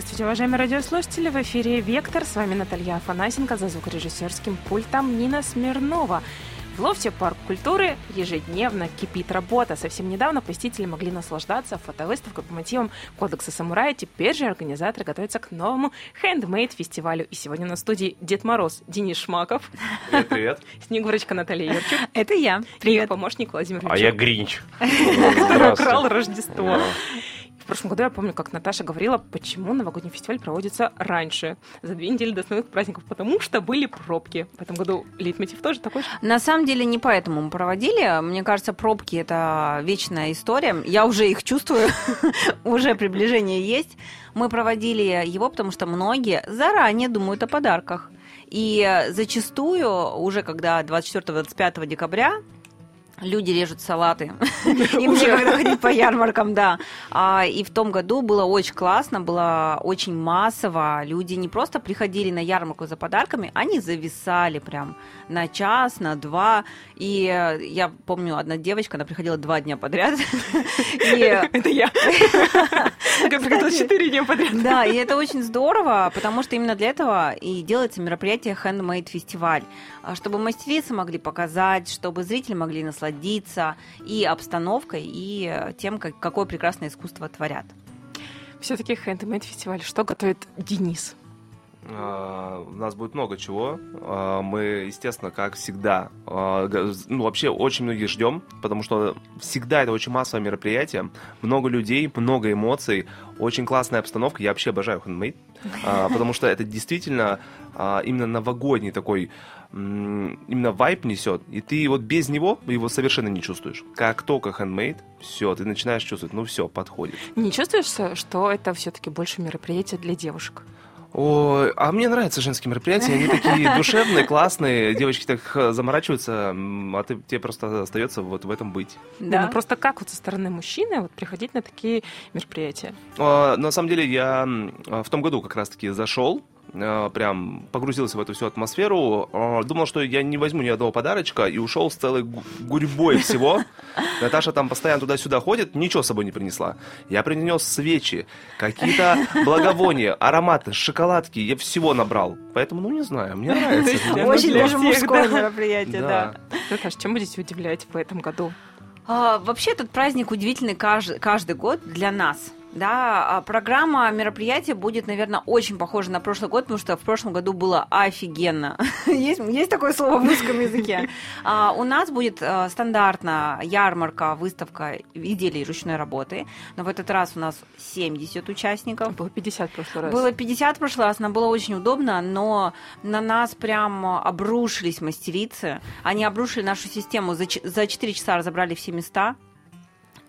Здравствуйте, уважаемые радиослушатели. В эфире «Вектор». С вами Наталья Афанасенко. За звукорежиссерским пультом Нина Смирнова. В лофте парк культуры ежедневно кипит работа. Совсем недавно посетители могли наслаждаться фотовыставкой по мотивам Кодекса самурая. Теперь же организаторы готовятся к новому хендмейд-фестивалю. И сегодня на студии Дед Мороз Денис Шмаков. Привет, привет. Снегурочка Наталья Юрчук. Это я. Привет. И помощник Владимир А я Гринч. Который украл Рождество прошлом году я помню, как Наташа говорила, почему новогодний фестиваль проводится раньше, за две недели до основных праздников, потому что были пробки. В этом году лейтмотив тоже такой же? На самом деле не поэтому мы проводили. Мне кажется, пробки – это вечная история. Я уже их чувствую, уже приближение есть. Мы проводили его, потому что многие заранее думают о подарках. И зачастую, уже когда 24-25 декабря люди режут салаты. Им некогда ходить по ярмаркам, да. А, и в том году было очень классно, было очень массово. Люди не просто приходили на ярмарку за подарками, они зависали прям на час, на два. И я помню, одна девочка, она приходила два дня подряд. Это я. Я приходила четыре дня подряд. Да, и это очень здорово, потому что именно для этого и делается мероприятие Handmade фестиваль, чтобы мастерицы могли показать, чтобы зрители могли насладиться насладиться и обстановкой, и тем, как, какое прекрасное искусство творят. Все-таки Handmade фестиваль. Что готовит Денис? А, у нас будет много чего. А, мы, естественно, как всегда, а, ну, вообще очень многих ждем, потому что всегда это очень массовое мероприятие. Много людей, много эмоций, очень классная обстановка. Я вообще обожаю handmade, потому что это действительно именно новогодний такой именно вайп несет, и ты вот без него его совершенно не чувствуешь. Как только handmade, все, ты начинаешь чувствовать, ну все, подходит. Не чувствуешь, что это все-таки больше мероприятие для девушек? Ой, а мне нравятся женские мероприятия, они такие душевные, классные, девочки так э, заморачиваются, а ты, тебе просто остается вот в этом быть. Да, ну просто как вот со стороны мужчины вот приходить на такие мероприятия? А, на самом деле я в том году как раз-таки зашел, прям погрузился в эту всю атмосферу. Э, думал, что я не возьму ни одного подарочка и ушел с целой гурьбой всего. Наташа там постоянно туда-сюда ходит, ничего с собой не принесла. Я принес свечи, какие-то благовония, ароматы, шоколадки, я всего набрал. Поэтому, ну, не знаю, мне нравится. Очень даже мужское мероприятие, да. Наташа, чем будете удивлять в этом году? А, вообще, этот праздник удивительный каждый год для нас – да, а программа мероприятия будет, наверное, очень похожа на прошлый год, потому что в прошлом году было офигенно. есть, есть такое слово в русском языке. А, у нас будет а, стандартно ярмарка, выставка изделий ручной работы. Но в этот раз у нас 70 участников. Было 50 в прошлый раз. Было 50 в прошлый раз, нам было очень удобно, но на нас прям обрушились мастерицы. Они обрушили нашу систему, за, за 4 часа разобрали все места,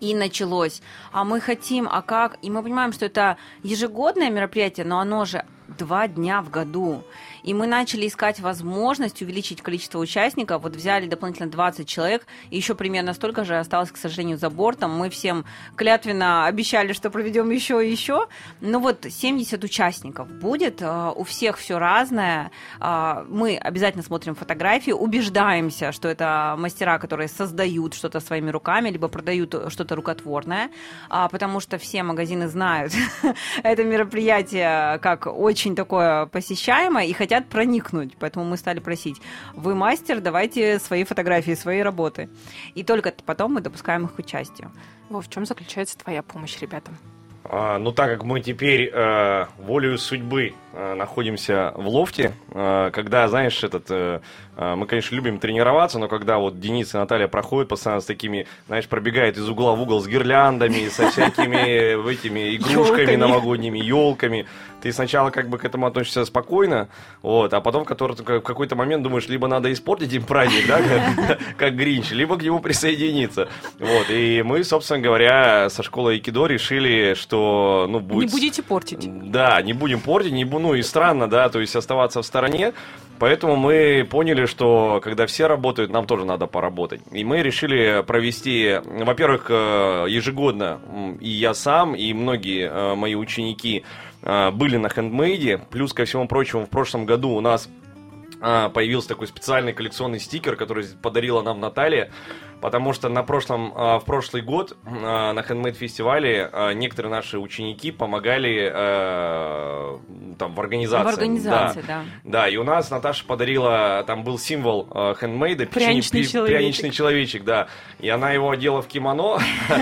и началось. А мы хотим, а как? И мы понимаем, что это ежегодное мероприятие, но оно же два дня в году. И мы начали искать возможность увеличить количество участников. Вот взяли дополнительно 20 человек, и еще примерно столько же осталось, к сожалению, за бортом. Мы всем клятвенно обещали, что проведем еще и еще. Ну вот 70 участников будет, а, у всех все разное. А, мы обязательно смотрим фотографии, убеждаемся, что это мастера, которые создают что-то своими руками, либо продают что-то рукотворное, а, потому что все магазины знают это мероприятие как очень такое посещаемое и хотят хотят проникнуть. Поэтому мы стали просить, вы мастер, давайте свои фотографии, свои работы. И только потом мы допускаем их к участию. Во, в чем заключается твоя помощь ребятам? А, ну, так как мы теперь э, волею судьбы э, находимся в лофте, э, когда, знаешь, этот, э, э, мы, конечно, любим тренироваться, но когда вот Денис и Наталья проходят постоянно с такими, знаешь, пробегают из угла в угол с гирляндами, со всякими этими игрушками новогодними, елками, ты сначала как бы к этому относишься спокойно, вот, а потом в, который, в какой-то момент думаешь, либо надо испортить им праздник, да, как, как Гринч, либо к нему присоединиться. Вот, и мы, собственно говоря, со школы Айкидо решили, что, ну, будет... Не будете портить. Да, не будем портить, не, ну, и странно, да, то есть оставаться в стороне, Поэтому мы поняли, что когда все работают, нам тоже надо поработать. И мы решили провести, во-первых, э, ежегодно и я сам, и многие э, мои ученики э, были на хендмейде. Плюс, ко всему прочему, в прошлом году у нас появился такой специальный коллекционный стикер, который подарила нам Наталья. потому что на прошлом, в прошлый год на Handmade фестивале некоторые наши ученики помогали там в организации. В организации, да. Да, и у нас Наташа подарила, там был символ э, хендмейда, Пряничный человечек. пряничный человечек, да. И она его одела в кимоно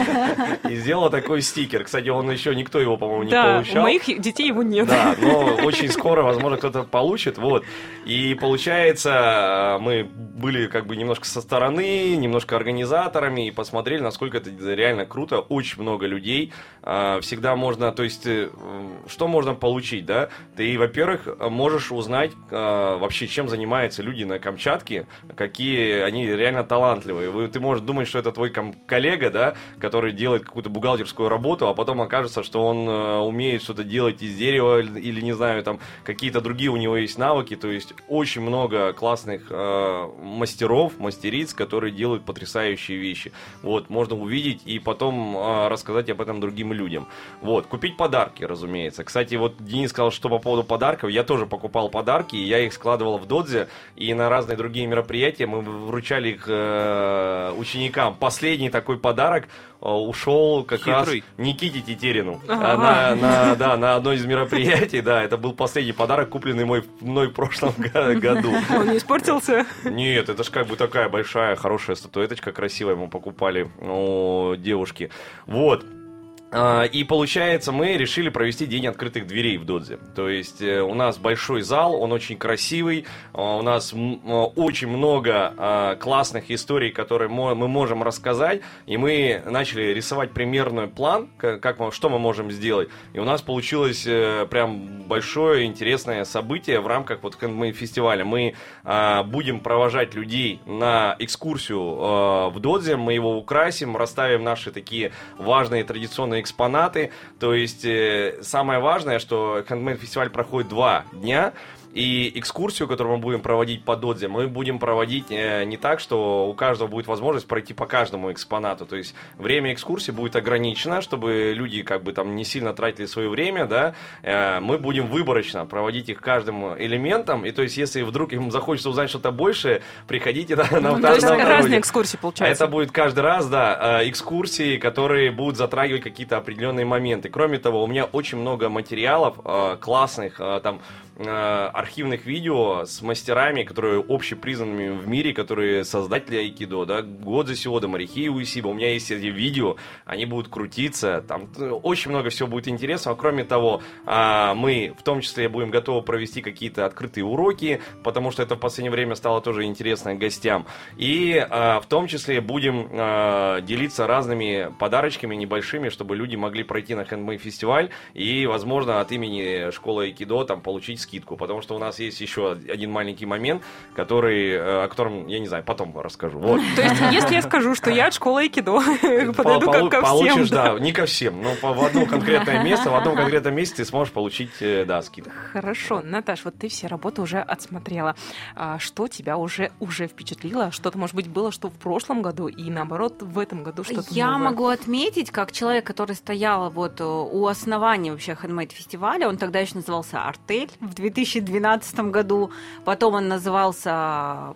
и сделала такой стикер. Кстати, он еще никто его, по-моему, не Да, у получал. моих детей его нет. Да, но очень скоро, возможно, кто-то получит, вот. И получается, мы были как бы немножко со стороны, немножко организаторами и посмотрели, насколько это реально круто. Очень много людей. А, Всегда можно, то есть, э, что можно получить, да? Ты, во-первых, можешь узнать а, вообще, чем занимаются люди на Камчатке, какие они реально талантливые. Вы- Ты можешь думать, что это твой коллега, да, который делает какую-то бухгалтерскую работу, а потом окажется, что он э, умеет что-то делать из дерева или, или, не знаю, там какие-то другие у него есть навыки. То есть очень много классных э, мастеров, мастериц, которые делают потрясающие вещи. Вот, можно увидеть и потом э, рассказать об этом другим людям. Вот, купить подарки, разумеется. Кстати, вот Денис сказал, что по поводу подарков, я тоже покупал подарки, и я их складывал в Додзе, и на разные другие мероприятия мы вручали их э, ученикам. Последний такой подарок э, ушел как Хитрый. раз Никите Тетерину. Ага. А, На, на- да, на одно из мероприятий, да, это был последний подарок, купленный мой, мной в прошлом году. Он не испортился. Нет, это же как бы такая большая, хорошая статуэточка, красивая, мы покупали у девушки. Вот. А, И получается, мы решили провести день открытых дверей в Додзе. То есть э, у нас большой зал, он очень красивый, а, у нас а, очень много классных историй, которые мы можем рассказать, и мы начали рисовать примерный план, как мы, что мы можем сделать. И у нас получилось э, прям большое интересное событие в рамках вот Handmade фестиваля. Мы будем провожать людей на экскурсию в Додзе, мы его украсим, расставим наши такие важные традиционные экспонаты. То есть э, самое важное, что Handmade фестиваль проходит два дня. И экскурсию, которую мы будем проводить по Додзе, мы будем проводить э, не так, что у каждого будет возможность пройти по каждому экспонату. То есть время экскурсии будет ограничено, чтобы люди как бы там не сильно тратили свое время, да. Э, мы будем выборочно проводить их каждым элементом. И то есть, если вдруг им захочется узнать что-то большее, приходите да, на Ну, То есть разные экскурсии получаются. это будет каждый раз, да, э, экскурсии, которые будут затрагивать какие-то определенные моменты. Кроме того, у меня очень много материалов э, классных, э, там, архивных видео с мастерами, которые общепризнанными в мире, которые создатели айкидо, да, Годзе Сиода, Марихи Уисиба. У меня есть эти видео, они будут крутиться, там э, очень много всего будет интересного. Кроме того, а, мы в том числе будем готовы провести какие-то открытые уроки, потому что это в последнее время стало тоже интересно гостям. И в том числе будем делиться разными подарочками небольшими, чтобы люди могли пройти на Handmade фестиваль и, возможно, от имени школы Айкидо там получить скидку, потому что у нас есть еще один маленький момент, который, э, о котором, я не знаю, потом расскажу. Вот. То есть, если я скажу, что я от школы айкидо, подойду ко всем. Получишь, да. не ко всем, но в одно конкретное место, в одном конкретном месте ты сможешь получить, э, да, скидку. Хорошо, Наташ, вот ты все работы уже отсмотрела. А что тебя уже уже впечатлило? Что-то, может быть, было, что в прошлом году и наоборот в этом году что-то Я новое? могу отметить, как человек, который стоял вот э, у основания вообще Handmade фестиваля, он тогда еще назывался Артель в 2012 году, потом он назывался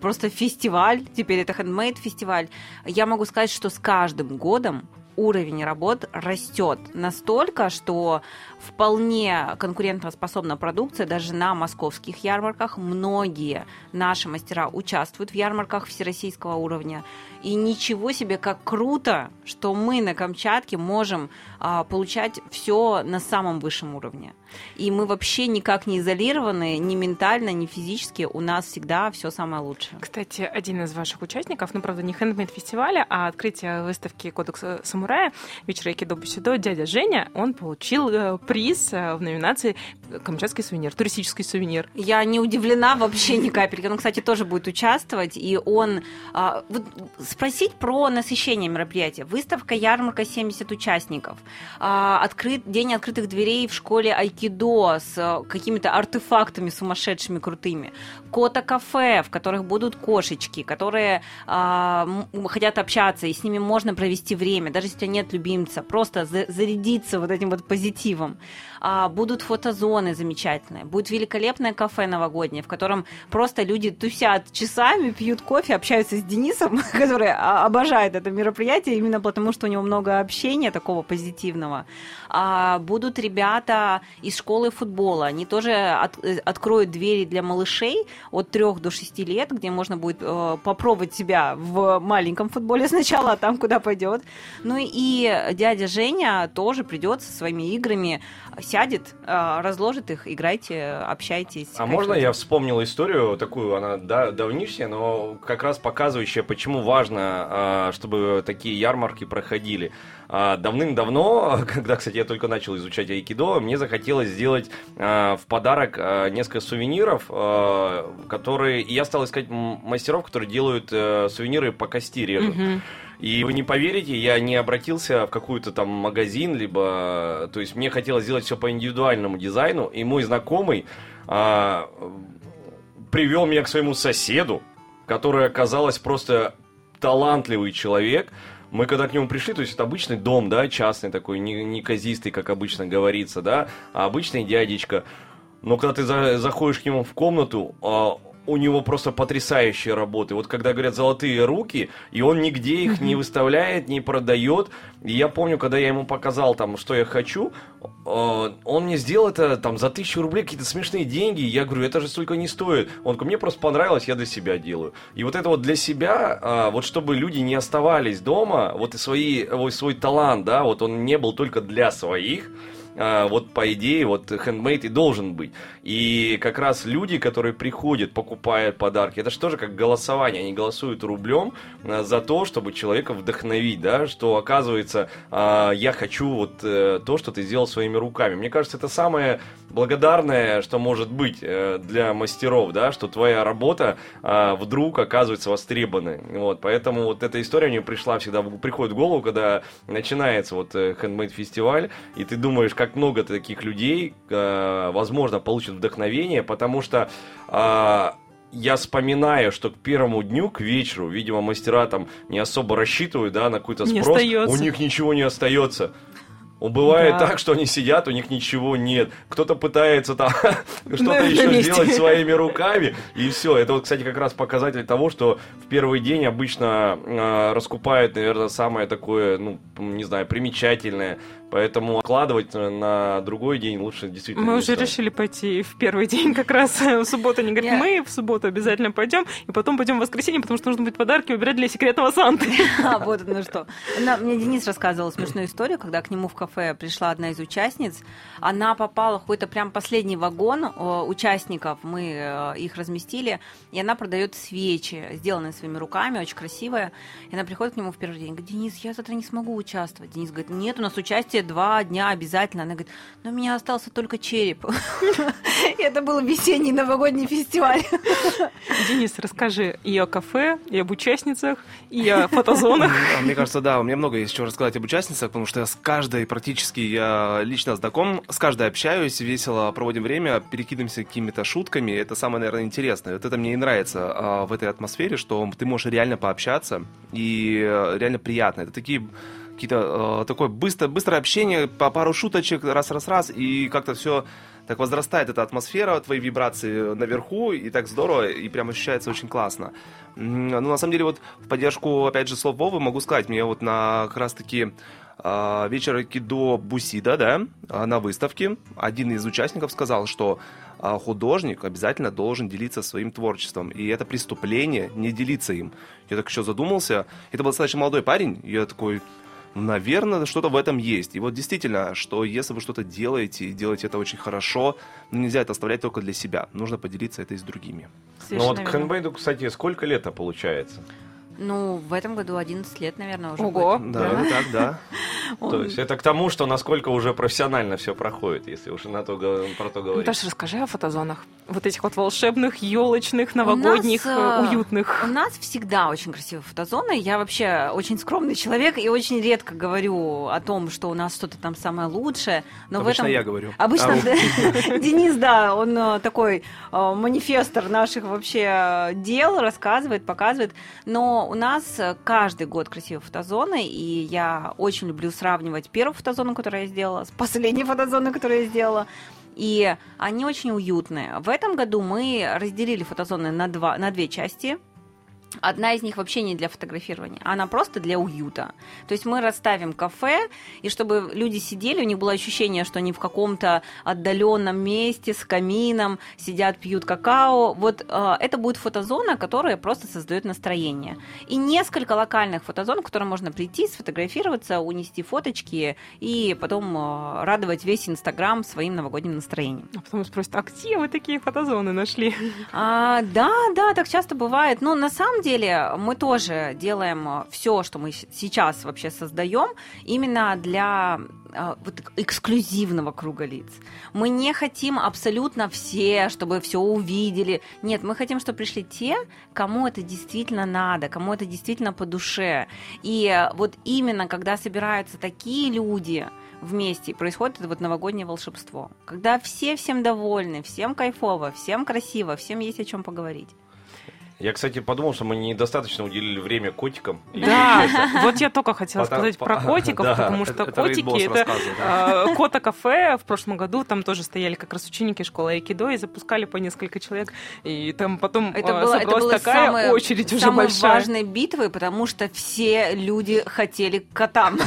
просто фестиваль, теперь это Handmade фестиваль. Я могу сказать, что с каждым годом уровень работ растет настолько, что вполне конкурентоспособна продукция даже на московских ярмарках. Многие наши мастера участвуют в ярмарках всероссийского уровня. И ничего себе, как круто, что мы на Камчатке можем а, получать все на самом высшем уровне. И мы вообще никак не изолированы, ни ментально, ни физически. У нас всегда все самое лучшее. Кстати, один из ваших участников, ну, правда, не хендмейд фестиваля, а открытие выставки Кодекса самурая вечера Айкидо Бусидо, дядя Женя, он получил э, приз э, в номинации Камчатский сувенир, туристический сувенир. Я не удивлена вообще ни капельки. Он, кстати, тоже будет участвовать. И он... а, вот спросить про насыщение мероприятия. Выставка, ярмарка, 70 участников. А, открыт, день открытых дверей в школе Айкидо с э, какими-то артефактами сумасшедшими крутыми, кота-кафе, в которых будут кошечки, которые а, хотят общаться, и с ними можно провести время, даже если у тебя нет любимца, просто за- зарядиться вот этим вот позитивом. А, будут фотозоны замечательные, будет великолепное кафе новогоднее, в котором просто люди тусят часами, пьют кофе, общаются с Денисом, который обожает это мероприятие именно потому, что у него много общения такого позитивного. А, будут ребята из школы футбола, они тоже от- э, откроют двери для малышей от 3 до 6 лет, где можно будет э, попробовать себя в маленьком футболе сначала, а там куда пойдет. Ну и дядя Женя тоже придет со своими играми, сядет, э, разложит их, играйте, общайтесь. А можно я вспомнил историю такую, она да, давнишняя, но как раз показывающая, почему важно, а, чтобы такие ярмарки проходили. А, Давным-давно, когда, кстати, я только начал изучать айкидо, мне захотелось сделать а, в подарок а, несколько сувениров, которые... И я стал искать мастеров, которые делают э, сувениры по кости режут. Мгм. И вы не поверите, я не обратился в какой-то там магазин, либо... То есть мне хотелось сделать все по индивидуальному дизайну, и мой знакомый а, привел меня к своему соседу, который оказалось просто талантливый человек. Мы когда к нему пришли, то есть это обычный дом, да, частный такой, не, не казистый, как обычно говорится, да, а обычный дядечка. Но когда ты за- заходишь к нему в комнату, а, у него просто потрясающие работы. Вот когда говорят золотые руки, и он нигде их не выставляет, не продает. И я помню, когда я ему показал там, что я хочу, э, он мне сделал это там за тысячу рублей, какие-то смешные деньги. Я говорю, это же столько не стоит. Он говорит, мне просто понравилось, я для себя делаю. И вот это вот для себя, а, вот чтобы люди не оставались дома, вот и свои, ой, свой талант, да, вот он не был только для своих, вот по идее, вот хендмейд и должен быть. И как раз люди, которые приходят, покупают подарки, это же тоже как голосование, они голосуют рублем а, за то, чтобы человека вдохновить, да, что оказывается, а, я хочу вот э, то, что ты сделал своими руками. Мне кажется, это самое благодарное, что может быть э, для мастеров, да, что твоя работа а, вдруг оказывается востребованной. Вот, поэтому вот эта история мне пришла всегда, приходит в голову, когда начинается вот хендмейд фестиваль, и ты думаешь, как много таких людей, э, возможно, получат вдохновение, потому что а, я вспоминаю, что к первому дню, к вечеру, видимо, мастера там не особо рассчитывают, да, на какой-то спрос. У них ничего не остается. Бывает Да. так, что они сидят, у них ничего нет. Кто-то пытается там что-то еще сделать своими руками, и все. Это вот, кстати, как раз показатель того, что в первый день обычно э, раскупают, наверное, самое такое, ну, не знаю, примечательное. Поэтому откладывать на другой день лучше действительно Мы не уже стоит. решили пойти в первый день как раз в субботу. Они говорят, мы в субботу обязательно пойдем, и потом пойдем в воскресенье, потому что нужно будет подарки убирать для секретного Санты. А, вот оно что. Мне Денис рассказывал смешную историю, когда к нему в кафе пришла одна из участниц. Она попала в какой-то прям последний вагон э, участников. Мы э, их разместили. И она продает свечи, сделанные своими руками, очень красивые. И она приходит к нему в первый день. Говорит, Денис, я завтра не смогу участвовать. Денис говорит, нет, у нас участие два дня обязательно. Она говорит, но у меня остался только череп. Это был весенний новогодний фестиваль. Денис, расскажи и о кафе, и об участницах, и о фотозонах. А, Мне кажется, да, у меня много есть чего рассказать об участницах, потому что я с каждой практически я лично знаком, с каждой общаюсь, весело проводим время, перекидываемся какими-то шутками. Это самое, наверное, интересное. Вот это мне и нравится а, в этой атмосфере, что ты можешь реально пообщаться и э, реально приятно. Это такие какие-то э, такое быстро, быстрое общение, по пару шуточек, раз-раз-раз, и как-то все так возрастает эта атмосфера, твои вибрации наверху, и так здорово, и прям ощущается очень классно. Ну, на самом деле, вот в поддержку, опять же, слов Вовы могу сказать, мне вот на как раз-таки а, вечер Кидо Бусида, да, а, на выставке, один из участников сказал, что а, художник обязательно должен делиться своим творчеством, и это преступление не делиться им. Я так еще задумался, это был достаточно молодой парень, я такой, Наверное, что-то в этом есть. И вот действительно, что если вы что-то делаете, и делаете это очень хорошо, ну, нельзя это оставлять только для себя. Нужно поделиться это и с другими. Ну вот Совершенно к верно. хендмейду, кстати, сколько лет-то получается? Ну, в этом году 11 лет, наверное, уже Ого. будет. Да, это так, да. То есть это к тому, что насколько уже профессионально все проходит, если уже на то, про то говорить. Наташа, расскажи о фотозонах. Вот этих вот волшебных, елочных, новогодних, У нас, э, э, уютных. У нас всегда очень красивые фотозоны. Я вообще очень скромный человек и очень редко говорю о том, что у нас что-то там самое лучшее. Но Обычно в этом... я говорю. Обычно А, да. Денис, да, он э, такой манифестор наших вообще дел, рассказывает, показывает. Но у нас э, каждый год красивые фотозоны, и я очень люблю сравнивать первую фотозону, которую я сделала, с последней фотозоной, которую я сделала. И они очень уютные. В этом году мы разделили фотозоны на, два, на две части. Одна из них вообще не для фотографирования, она просто для уюта. То есть мы расставим кафе, и чтобы люди сидели, у них было ощущение, что они в каком-то отдаленном месте с камином сидят, пьют какао. Вот э, это будет фотозона, которая просто создает настроение. И несколько локальных фотозон, в которые можно прийти, сфотографироваться, унести фоточки и потом э, радовать весь Инстаграм своим новогодним настроением. А потом спросят, а где вы такие фотозоны нашли? А, да, да, так часто бывает. Но на самом деле мы тоже делаем все, что мы сейчас вообще создаем, именно для а, вот эксклюзивного круга лиц. Мы не хотим абсолютно все, чтобы все увидели. Нет, мы хотим, чтобы пришли те, кому это действительно надо, кому это действительно по душе. И вот именно когда собираются такие люди, вместе происходит это вот новогоднее волшебство. Когда все всем довольны, всем кайфово, всем красиво, всем есть о чем поговорить. Я, кстати, подумал, что мы недостаточно уделили время котикам. Да, вот я только хотела сказать про котиков, потому что котики это э, кота кафе в прошлом году там тоже стояли как раз ученики школы айкидо и запускали по несколько человек и там потом это собралась такая очередь уже самые большая. важные битвы, потому что все люди хотели к котам.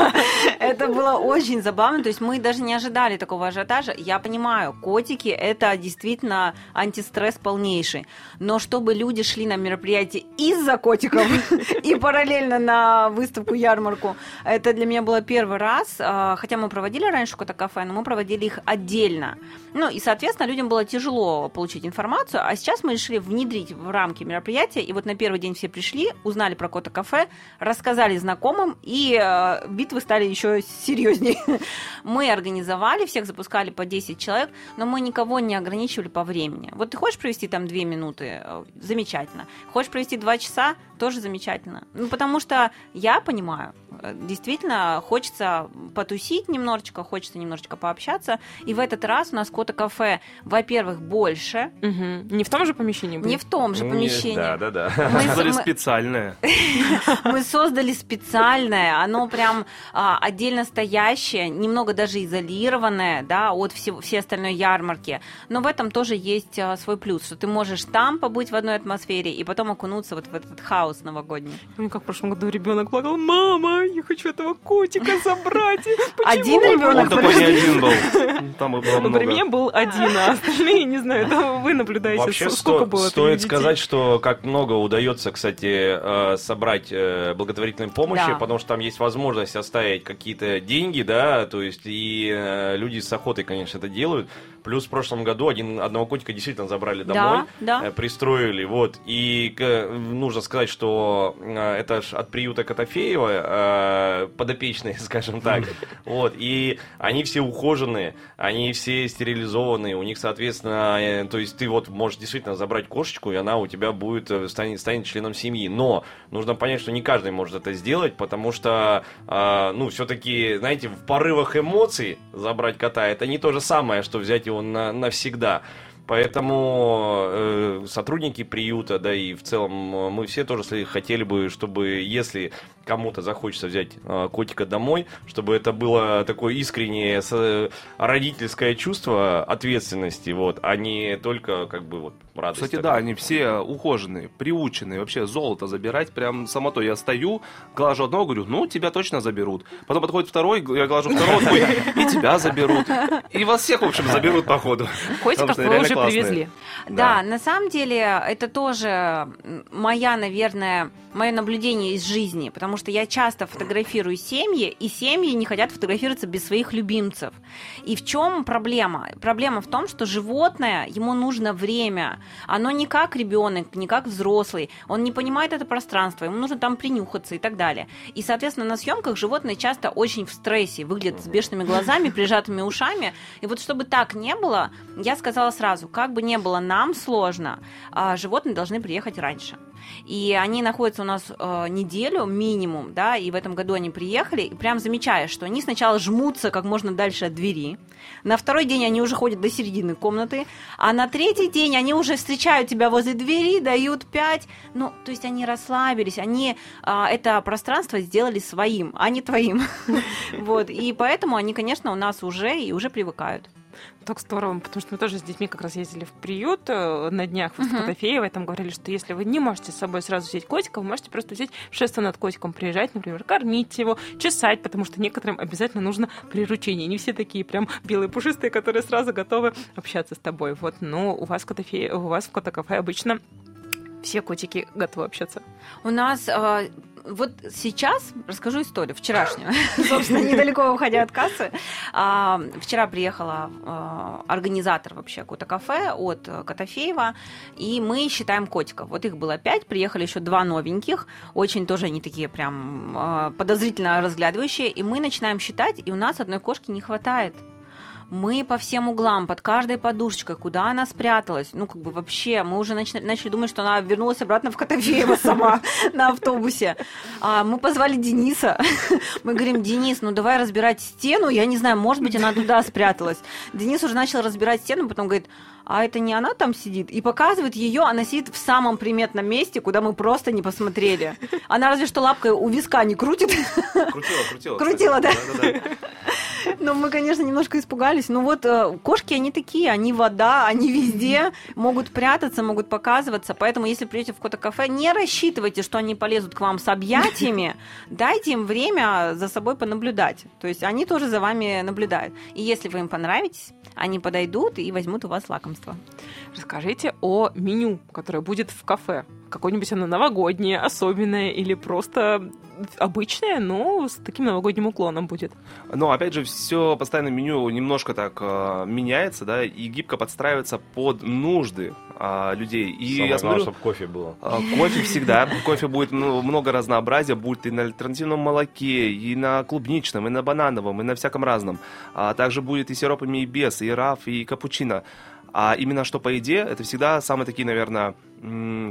Это было очень забавно. То есть мы даже не ожидали такого ажиотажа. Я понимаю, котики это действительно антистресс полнейший. Но чтобы люди шли на мероприятие из-за котиков и параллельно на выставку ярмарку, это для меня было первый раз. А, Хотя мы проводили раньше кота кафе, но мы проводили их отдельно. Ну и, соответственно, людям было тяжело получить информацию, а сейчас мы решили внедрить в рамки мероприятия, и вот на первый день все пришли, узнали про кота кафе, рассказали знакомым, и э, битвы стали еще серьезнее. Мы организовали, всех запускали по 10 человек, но мы никого не ограничивали по времени. Вот ты хочешь провести там 2 минуты, э, замечательно. Хочешь провести 2 часа, тоже замечательно. Ну, потому что я понимаю, э, действительно хочется потусить немножечко, хочется немножечко пообщаться, и в этот раз у нас кота кафе, во-первых, больше, Мгм. Не в том же помещении были? не в том же помещении. Да, да, да. Мы, Создали мы- специальное. мы создали специальное, оно прям а, отдельно стоящее, немного даже изолированное, да, от всего, всей остальной ярмарки. Но в этом тоже есть а, свой плюс, что ты можешь там побыть в одной атмосфере и потом окунуться вот в этот хаос новогодний. Помню, как в прошлом году ребенок плакал, мама, я хочу этого котика забрать. Один Почему?» ребенок? Он такой не один был. Там было Ну, При много. мне был один, а остальные, не знаю, это вы наблюдаете, Вообще сколько было стоит сказать, что как много удается, кстати, э, собрать э, благотворительной помощи, потому что там есть возможность оставить какие-то деньги, да, то есть и э, люди с охотой, конечно, это делают. Плюс в прошлом году один, одного котика действительно забрали домой, Да, да. э, пристроили, вот. И нужно сказать, что э, это ж от приюта Котофеева э, подопечные, скажем так, вот. И они все ухоженные, они все стерилизованные, у них, соответственно, то есть ты вот можешь действительно забрать кошечку, и она у тебя будет, станет, станет членом семьи. Но нужно понять, что не каждый может это сделать, потому что, ну, все-таки, знаете, в порывах эмоций забрать кота, это не то же самое, что взять его на, навсегда. Поэтому э, сотрудники приюта, да и в целом э, мы все тоже хотели бы, чтобы если кому-то захочется взять э, котика домой, чтобы это было такое искреннее с- родительское чувство ответственности, вот, а не только как бы вот радость. Кстати, такая. да, они все ухоженные, приученные. Вообще золото забирать прям само то. Я стою, глажу одного, говорю, ну, тебя точно заберут. Потом подходит второй, я глажу второго, такой, и тебя заберут. И вас всех, в общем, заберут, походу. Котиков вы уже классные. привезли. Да, на самом деле это тоже моя, наверное, мое наблюдение из жизни, потому что я часто фотографирую семьи, и семьи не хотят фотографироваться без своих любимцев. И в чем проблема? Проблема в том, что животное, ему нужно время. Оно не как ребенок, не как взрослый. Он не понимает это пространство, ему нужно там принюхаться и так далее. И, соответственно, на съемках животные часто очень в стрессе, выглядят с бешеными глазами, прижатыми ушами. И вот чтобы так не было, я сказала сразу, как бы не было нам сложно, а, животные должны приехать раньше. И они находятся у нас э, неделю минимум, да, и в этом году они приехали, и прям замечаешь, что они сначала жмутся как можно дальше от двери, на второй день они уже ходят до середины комнаты, а на третий день они уже встречают тебя возле двери, дают пять, ну, то есть они расслабились, они а, это пространство сделали своим, а не твоим, вот, и поэтому они, конечно, у нас уже и уже привыкают. Так здорово, потому что мы тоже с детьми как раз ездили в приют э, на днях в. Котофеево, там говорили, что если вы не можете с собой сразу взять котика, вы можете просто взять шество над котиком, приезжать, например, кормить его, чесать, потому что некоторым обязательно нужно приручение. Не все такие прям белые пушистые, которые сразу готовы общаться с тобой. Вот, но у вас в Котофее, у вас в Котокафе обычно все котики готовы общаться. У нас а, вот сейчас расскажу историю вчерашнюю, собственно, недалеко уходя от кассы. А, Вчера приехала а, организатор вообще Кота Кафе от э, Котофеева, и мы считаем котиков. Вот их было пять, приехали еще два новеньких, очень тоже они такие прям а, подозрительно разглядывающие, и мы начинаем считать, и у нас одной кошки не хватает. Мы по всем углам, под каждой подушечкой, куда она спряталась, ну, как бы вообще, мы уже начали, начали думать, что она вернулась обратно в Котофеево сама на автобусе. А мы позвали Дениса. Мы говорим, Денис, ну давай разбирать стену. Я не знаю, может быть, она туда спряталась. Денис уже начал разбирать стену, потом говорит, а это не она там сидит? И показывает ее, она сидит в самом приметном месте, куда мы просто не посмотрели. Она разве что лапкой у виска не крутит. Крутила, крутила. Крутила, кстати. да? Да-да-да. Ну, мы, конечно, немножко испугались. Но вот э, кошки, они такие, они вода, они везде, могут прятаться, могут показываться. Поэтому, если придете в какое-то кафе, не рассчитывайте, что они полезут к вам с объятиями. Дайте им время за собой понаблюдать. То есть они тоже за вами наблюдают. И если вы им понравитесь, они подойдут и возьмут у вас лакомство. Расскажите о меню, которое будет в кафе. Какое-нибудь оно новогоднее, особенное или просто обычное, но с таким новогодним уклоном будет. Но опять же, все постоянно меню немножко так э, меняется, да, и гибко подстраивается под нужды а, людей. И Самое я главное, смотрю, чтобы кофе было. а, кофе всегда, кофе будет ну, много разнообразия, будет и на альтернативном молоке, и на клубничном, и на банановом, и на всяком разном. А также будет и сиропами, и без, и раф, и капучино. А именно что по еде, это всегда самые такие, наверное,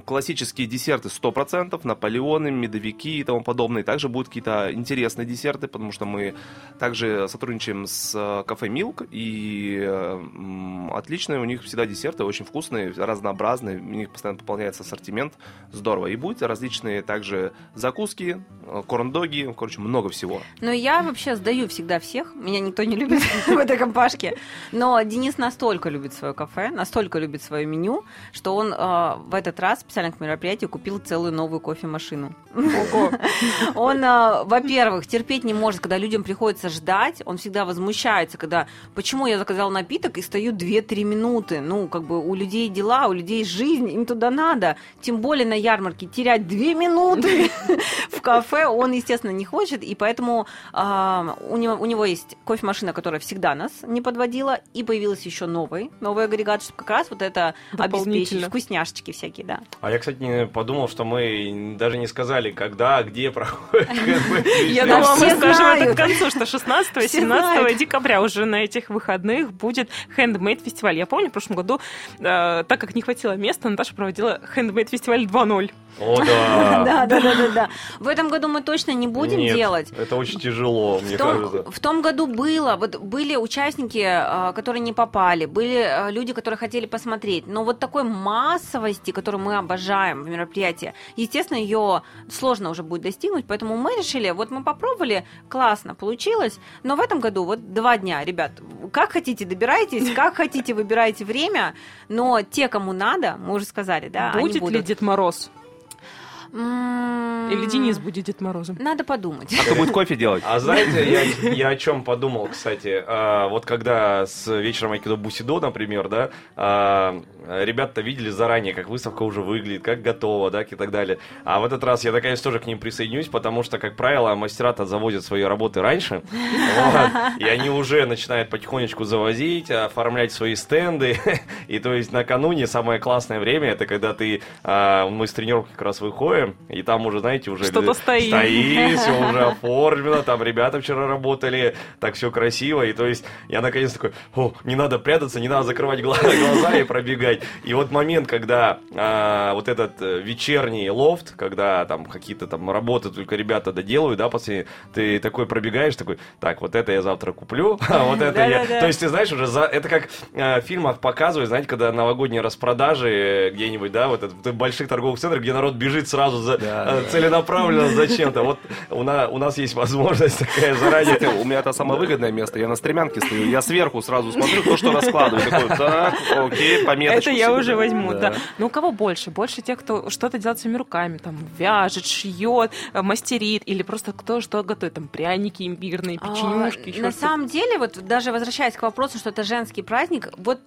классические десерты 100%, наполеоны, медовики и тому подобное. Также будут какие-то интересные десерты, потому что мы также сотрудничаем с э, кафе Милк, и э, отличные у них всегда десерты, очень вкусные, разнообразные, у них постоянно пополняется ассортимент, здорово. И будут различные также закуски, э, корн-доги, короче, много всего. Но я вообще сдаю всегда всех. Меня никто не любит в этой компашке. Но Денис настолько любит свое кафе, настолько любит свое меню, что он в этот раз специально к мероприятию купил целую новую кофемашину. Он, э, во-первых, терпеть не может, когда людям приходится ждать. Он всегда возмущается, когда почему я заказал напиток и стою 2-3 минуты. Ну, как бы у людей дела, у людей жизнь, им туда надо. Тем более на ярмарке терять 2 минуты в кафе он, естественно, не хочет. И поэтому а, у, него, есть кофемашина, которая всегда нас не подводила. И появилась еще новый, новый агрегат, чтобы как раз вот это обеспечить. Вкусняшечки всякие, да. А я, кстати, не подумал, что мы даже не сказали, когда, где проходит. Я думала, мы все скажем это к концу, что 16 и Все 17 знают. декабря уже на этих выходных будет Handmade фестиваль. Я помню, в прошлом году, э, так как не хватило места, Наташа проводила Handmade фестиваль 2.0. О, да. Да, да, да, да, да. В этом году мы точно не будем Нет, делать. Это очень тяжело, мне том, кажется. в том году было, вот были участники, э, которые не попали, были э, люди, которые хотели посмотреть, но вот такой массовости, которую мы обожаем в мероприятии, естественно, ее сложно уже будет достигнуть, поэтому мы решили, вот мы попробовали, классно получилось, но в этом году вот два дня, ребят, как хотите добирайтесь, как хотите выбирайте время, но те, кому надо, мы уже сказали, да, будет ли. Дед Мороз? Или Денис будет Дед Морозом? Надо подумать. А кто будет кофе делать? А знаете, я, я о чем подумал, кстати, А, вот когда с вечером Айкидо Бусидо, например, да, а, ребята видели заранее, как выставка уже выглядит, как готова, да, и так далее. А в этот раз я, наконец, тоже к ним присоединюсь, потому что, как правило, мастера-то завозят свои работы раньше, вот, и они уже начинают потихонечку завозить, оформлять свои стенды, и то есть накануне самое классное время, это когда ты, а, мы с тренировки как раз выходим, и там уже, знаете, уже... Что-то стоит. Стоит, все уже оформлено, там ребята вчера работали, так все красиво, и то есть я наконец такой, о, не надо прятаться, не надо закрывать гла- глаза и пробегать. И вот момент, когда а, вот этот э, вечерний лофт, когда там какие-то там работы только ребята доделают, да, после ты такой пробегаешь, такой, так, вот это я завтра куплю, а вот это я... То есть ты знаешь, уже за... это как э, в фильмах показывают, знаете, когда новогодние распродажи э, где-нибудь, да, вот в больших торговых центрах, где народ бежит сразу за э, целенаправленно за чем-то. Вот у, на- у нас есть возможность такая заранее. Кстати, у меня это самое выгодное место. Я на стремянке стою. Я сверху сразу смотрю, кто что раскладывает. Такой, так, окей, пометочку. Это я уже да. возьму, да. Да. Но у кого больше? Больше тех, кто что-то делает своими руками, там, вяжет, шьет, э, мастерит, или просто кто что готовит, там, пряники имбирные, печенюшки, А, еще На что-то. самом деле, вот даже возвращаясь к вопросу, что это женский праздник, вот,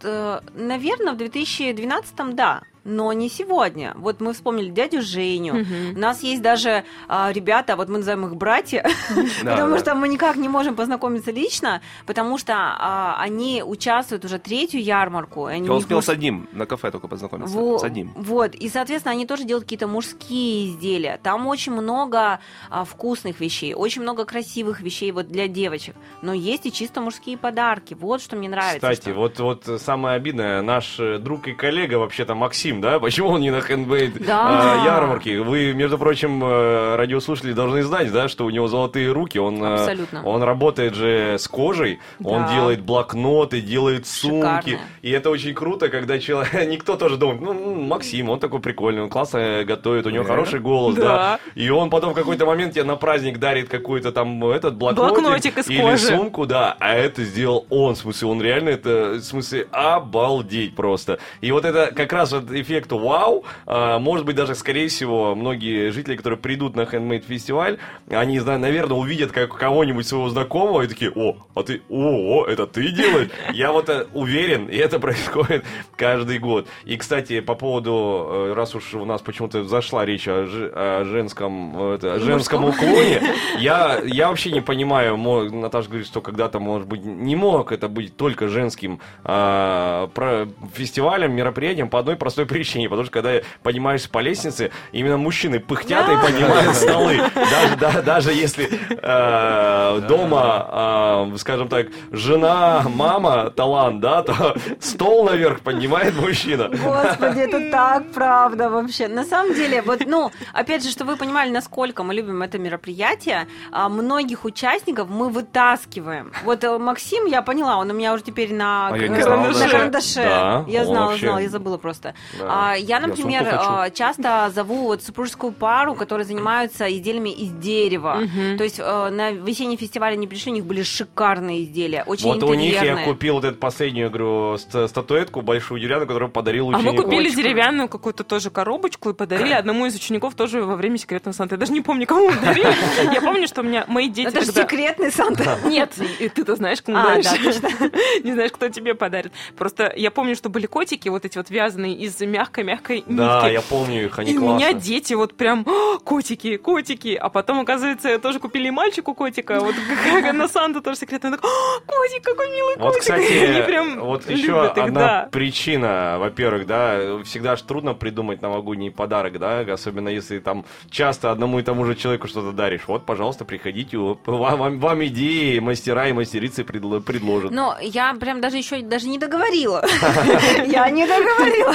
наверное, в 2012-м, да, но не сегодня. Вот мы вспомнили дядю Женю. Мгм. У нас есть даже а, ребята, вот мы называем их братья, потому что мы никак не можем познакомиться лично, потому что а, они участвуют уже третью ярмарку. Я успел с одним на кафе только познакомиться. С одним. Вот, и, соответственно, они тоже делают какие-то мужские изделия. Там очень много а, вкусных вещей, очень много красивых вещей вот для девочек. Но есть и чисто мужские подарки. Вот что мне нравится. Кстати, вот, вот самое обидное, наш э, друг и коллега, вообще-то Максим, да, почему он не на хендмейд Да. э, ярмарке? Вы, между прочим, э, радиослушатели должны знать, да, что у него золотые руки, он, э, Абсолютно. он работает же с кожей, он Да. делает блокноты, делает сумки, Шикарно. и это очень круто, когда человек, никто тоже думает, ну, ну, Максим, он такой прикольный, он классно готовит, у него Да. хороший голос, да. Да. и он потом в какой-то момент тебе на праздник дарит какой-то там этот блокнотик, Блокнотик из или кожи. сумку, да, а это сделал он, в смысле, он реально это, в смысле, обалдеть просто. И вот это как раз вот эффект вау, а, может быть, даже, скорее всего, многие жители, которые придут на Handmade фестиваль, они, наверное, увидят как кого-нибудь своего знакомого и такие, о, а ты, о, о, это ты делаешь? Я вот э, уверен, и это происходит каждый год. И, кстати, по поводу, э, раз уж у нас почему-то зашла речь о, жи- о женском, э, это, женском уклоне, я, я вообще не понимаю, Наташа говорит, что когда-то, может быть, не мог это быть только женским а, про- фестивалем, мероприятием по одной простой причине, потому что когда поднимаешься по лестнице, именно мужчины пыхтят и поднимают столы. Даже, да- даже если э, дома, э, скажем так, жена, мама, талант, да, то стол наверх поднимает мужчина. Господи, это так правда вообще. На самом деле, вот, ну, опять же, чтобы вы понимали, насколько мы любим это мероприятие, а, многих участников мы вытаскиваем. Вот э, Максим, я поняла, он у меня уже теперь на, А я на карандаше. Да, я знала, вообще- знала, я забыла просто. Да. А, я, например, хочу. а, часто зову вот супружескую пару, которые занимаются изделиями из дерева. Мгм. То есть э, на весенний фестиваль они пришли, у них были шикарные изделия, очень Вот у них я купил вот эту последнюю, говорю, ста- статуэтку большую деревянную, которую подарил А мы ученику. купили деревянную какую-то тоже коробочку и подарили одному из учеников тоже во время секретного Санта. Я даже не помню, кому мы дарили. Я помню, что у меня мои дети Это же секретный Санта. Нет, и ты-то знаешь, кому А, даришь. да. Не знаешь, кто тебе подарит. Просто я помню, что были котики, вот эти вот вязаные из мягкой-мягкой нитки. Да, я помню их, они и у классные. меня дети вот прям «А, котики, котики. А потом, оказывается, тоже купили и мальчику котика. Вот как на Санту тоже секретно. Он такой, «А, котик, какой милый Вот, котик. кстати, Они прям вот еще их, одна да. причина, во-первых, да, всегда же трудно придумать новогодний подарок, да, особенно если там часто одному и тому же человеку что-то даришь. Вот, пожалуйста, приходите, вам, вам- вам идеи мастера и мастерицы предло- предложат. Но я прям даже еще даже не договорила. Я не договорила.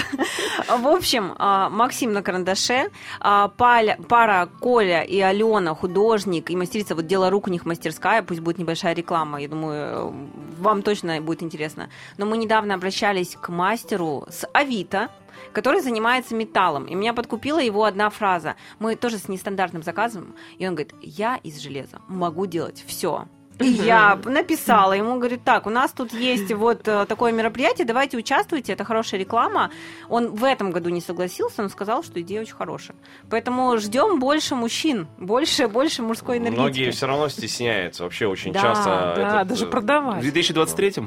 В общем, а, Максим на карандаше, а, пара Коля и Алена, художник и мастерица, вот дело рук у них мастерская, пусть будет небольшая реклама, я думаю, э, вам точно будет интересно. Но мы недавно обращались к мастеру с Авито, который занимается металлом. И меня подкупила его одна фраза. Мы тоже с нестандартным заказом. И он говорит, я из железа могу делать все. Я написала ему, говорит, так, у нас тут есть вот э, такое мероприятие, давайте участвуйте, это хорошая реклама. Он в этом году не согласился, он сказал, что идея очень хорошая. Поэтому ждем больше мужчин, больше, больше мужской энергетики. Многие все равно стесняются, вообще очень часто. Да, даже э, продавать. В 2023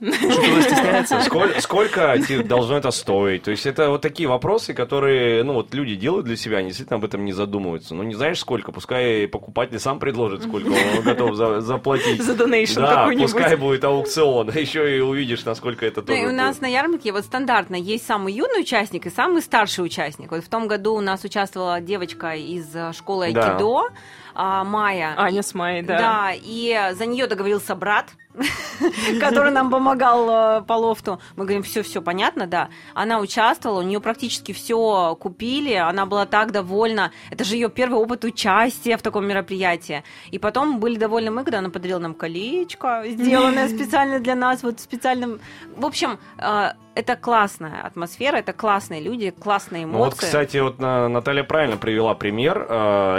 Сколько, сколько должно это стоить? То есть это вот такие вопросы, которые, ну вот люди делают для себя, они действительно об этом не задумываются. Ну не знаешь сколько, пускай покупатель сам предложит, сколько он готов за- заплатить. За донейшн Да, пускай будет аукцион, еще и увидишь, насколько это Ну, тоже и у нас будет. на ярмарке вот стандартно есть самый юный участник и самый старший участник. Вот в том году у нас участвовала девочка из э, школы Да. А, Майя. Аня с Майей, да. Да, и за нее договорился брат, который нам помогал э, по лофту. Мы говорим, все, все понятно, да. Она участвовала, у нее практически все купили, она была так довольна. Это же ее первый опыт участия в таком мероприятии. И потом были довольны мы, когда она подарила нам колечко, сделанное специально для нас, вот специальным. В общем, э, это классная атмосфера, это классные люди, классные Ну Вот, эмоции. кстати, вот на- Наталья правильно привела пример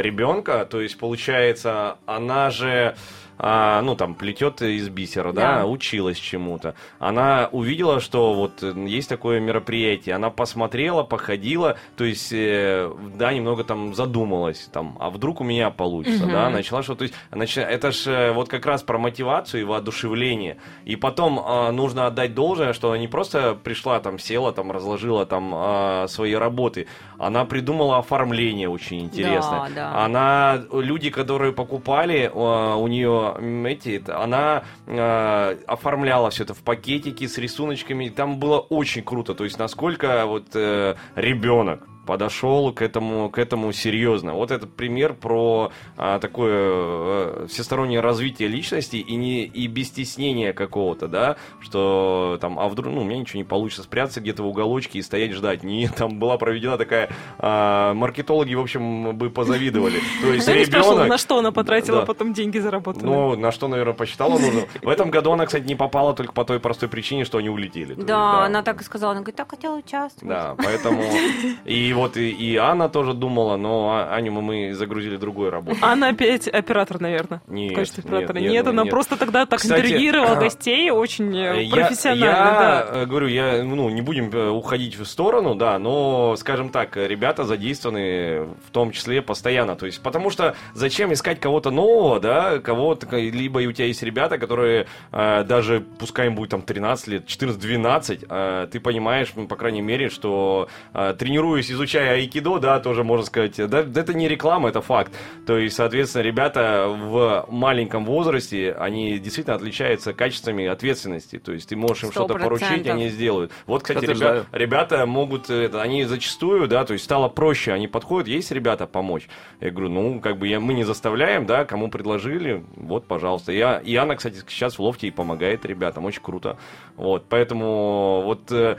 ребенка. То есть, получается, она же а, ну, там, плетет из бисера, да, Да. училась чему-то. Она увидела, что вот э, есть такое мероприятие, она посмотрела, походила, то есть, э, да, немного там задумалась, там, а вдруг у меня получится, Мгм. да, начала что-то, то есть, начи- это же вот как раз про мотивацию и воодушевление. И потом а, нужно отдать должное, что она не просто пришла, там, села, там, разложила там а, свои работы, она придумала оформление очень интересное. Да, да. Она, люди, которые покупали а, у нее это, она а, оформляла все это в пакетики с рисуночками, и там было очень круто. То есть насколько вот э, ребенок подошел к этому, к этому серьезно. Вот этот пример про а, такое э, всестороннее развитие личности и, не, и без стеснения какого-то, да, что там, а вдруг, ну, у меня ничего не получится спрятаться где-то в уголочке и стоять ждать. Нет, там была проведена такая, а, маркетологи, в общем, бы позавидовали. То есть не ребенок... на что она потратила потом деньги заработанные. Ну, на что, наверное, посчитала нужно. В этом году она, кстати, не попала только по той простой причине, что они улетели. Да, она так и сказала. Она говорит, так хотела участвовать. Да, поэтому... И вот и, и Анна тоже думала, но А- Аню мы, загрузили другой работой. Она опять оператор, наверное. Нет, в качестве нет, оператора. нет, Нет, она нет. просто тогда так Кстати, интервьюировала а, гостей очень э, Я- профессионально, я, да. э, говорю, я, ну, не будем э, уходить в сторону, да, но, скажем так, ребята задействованы в том числе постоянно. То есть, потому что зачем искать кого-то нового, да, кого-то, либо у тебя есть ребята, которые э, даже, пускай им будет там 13 лет, 14-12, э, ты понимаешь, ну, по крайней мере, что э, тренируясь, изучая айкидо, да, тоже можно сказать, да, да это не реклама, это факт. То есть, соответственно, ребята в маленьком возрасте, они действительно отличаются качествами ответственности. То есть ты можешь им что-то поручить, они сделают. Вот, кстати, ребя- ребята могут, э, это, они зачастую, да, то есть стало проще, они подходят, есть ребята помочь. Я говорю, ну, как бы я, мы не заставляем, да, кому предложили, вот, пожалуйста. Я, и Анна, кстати, сейчас в лофте и помогает ребятам, очень круто. Вот, поэтому вот э,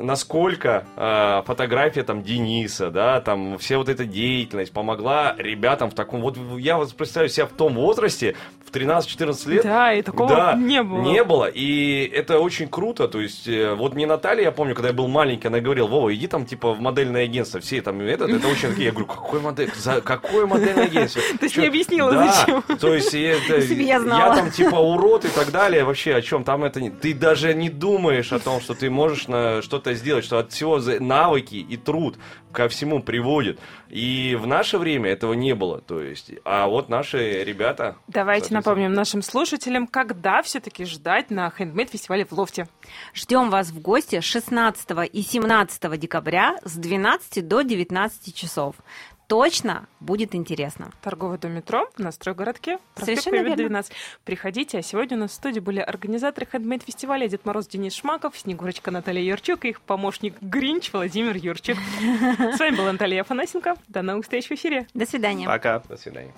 насколько э, фотография там Дениса, да, там вся вот эта деятельность помогла ребятам в таком, вот я вот представляю себя в том возрасте, в 13-14 лет, Да, и такого да, не было. Не было. И это очень круто. То есть, э, вот мне Наталья, я помню, когда я был маленький, она говорила, Вова, иди там, типа, в модельное агентство. Все там, этот, это очень такие. Я говорю, какой модель? За какое модельное агентство? Есть Чё? не объяснила, Да, зачем. То есть, это- я знала. там, типа, урод и так далее. Вообще, о чем? Там это не... Ты даже не думаешь о том, что ты можешь на что-то сделать, что от всего навыки и труд ко всему приводит. И в наше время этого не было. То есть, а вот наши ребята... Давайте напомним нашим слушателям, когда все-таки ждать на хендмейд-фестивале в Лофте. Ждем вас в гости 16 и 17 декабря с 12 до 19 часов. Точно будет интересно. Торговый дом метро на стройгородке. Совершенно верно. 12. Приходите. А сегодня у нас в студии были организаторы хендмейд-фестиваля Дед Мороз Денис Шмаков, Снегурочка Наталья Юрчук и их помощник Гринч Владимир Юрчук. С вами была Наталья Афанасенко. До новых встреч в эфире. До свидания. Пока. До свидания.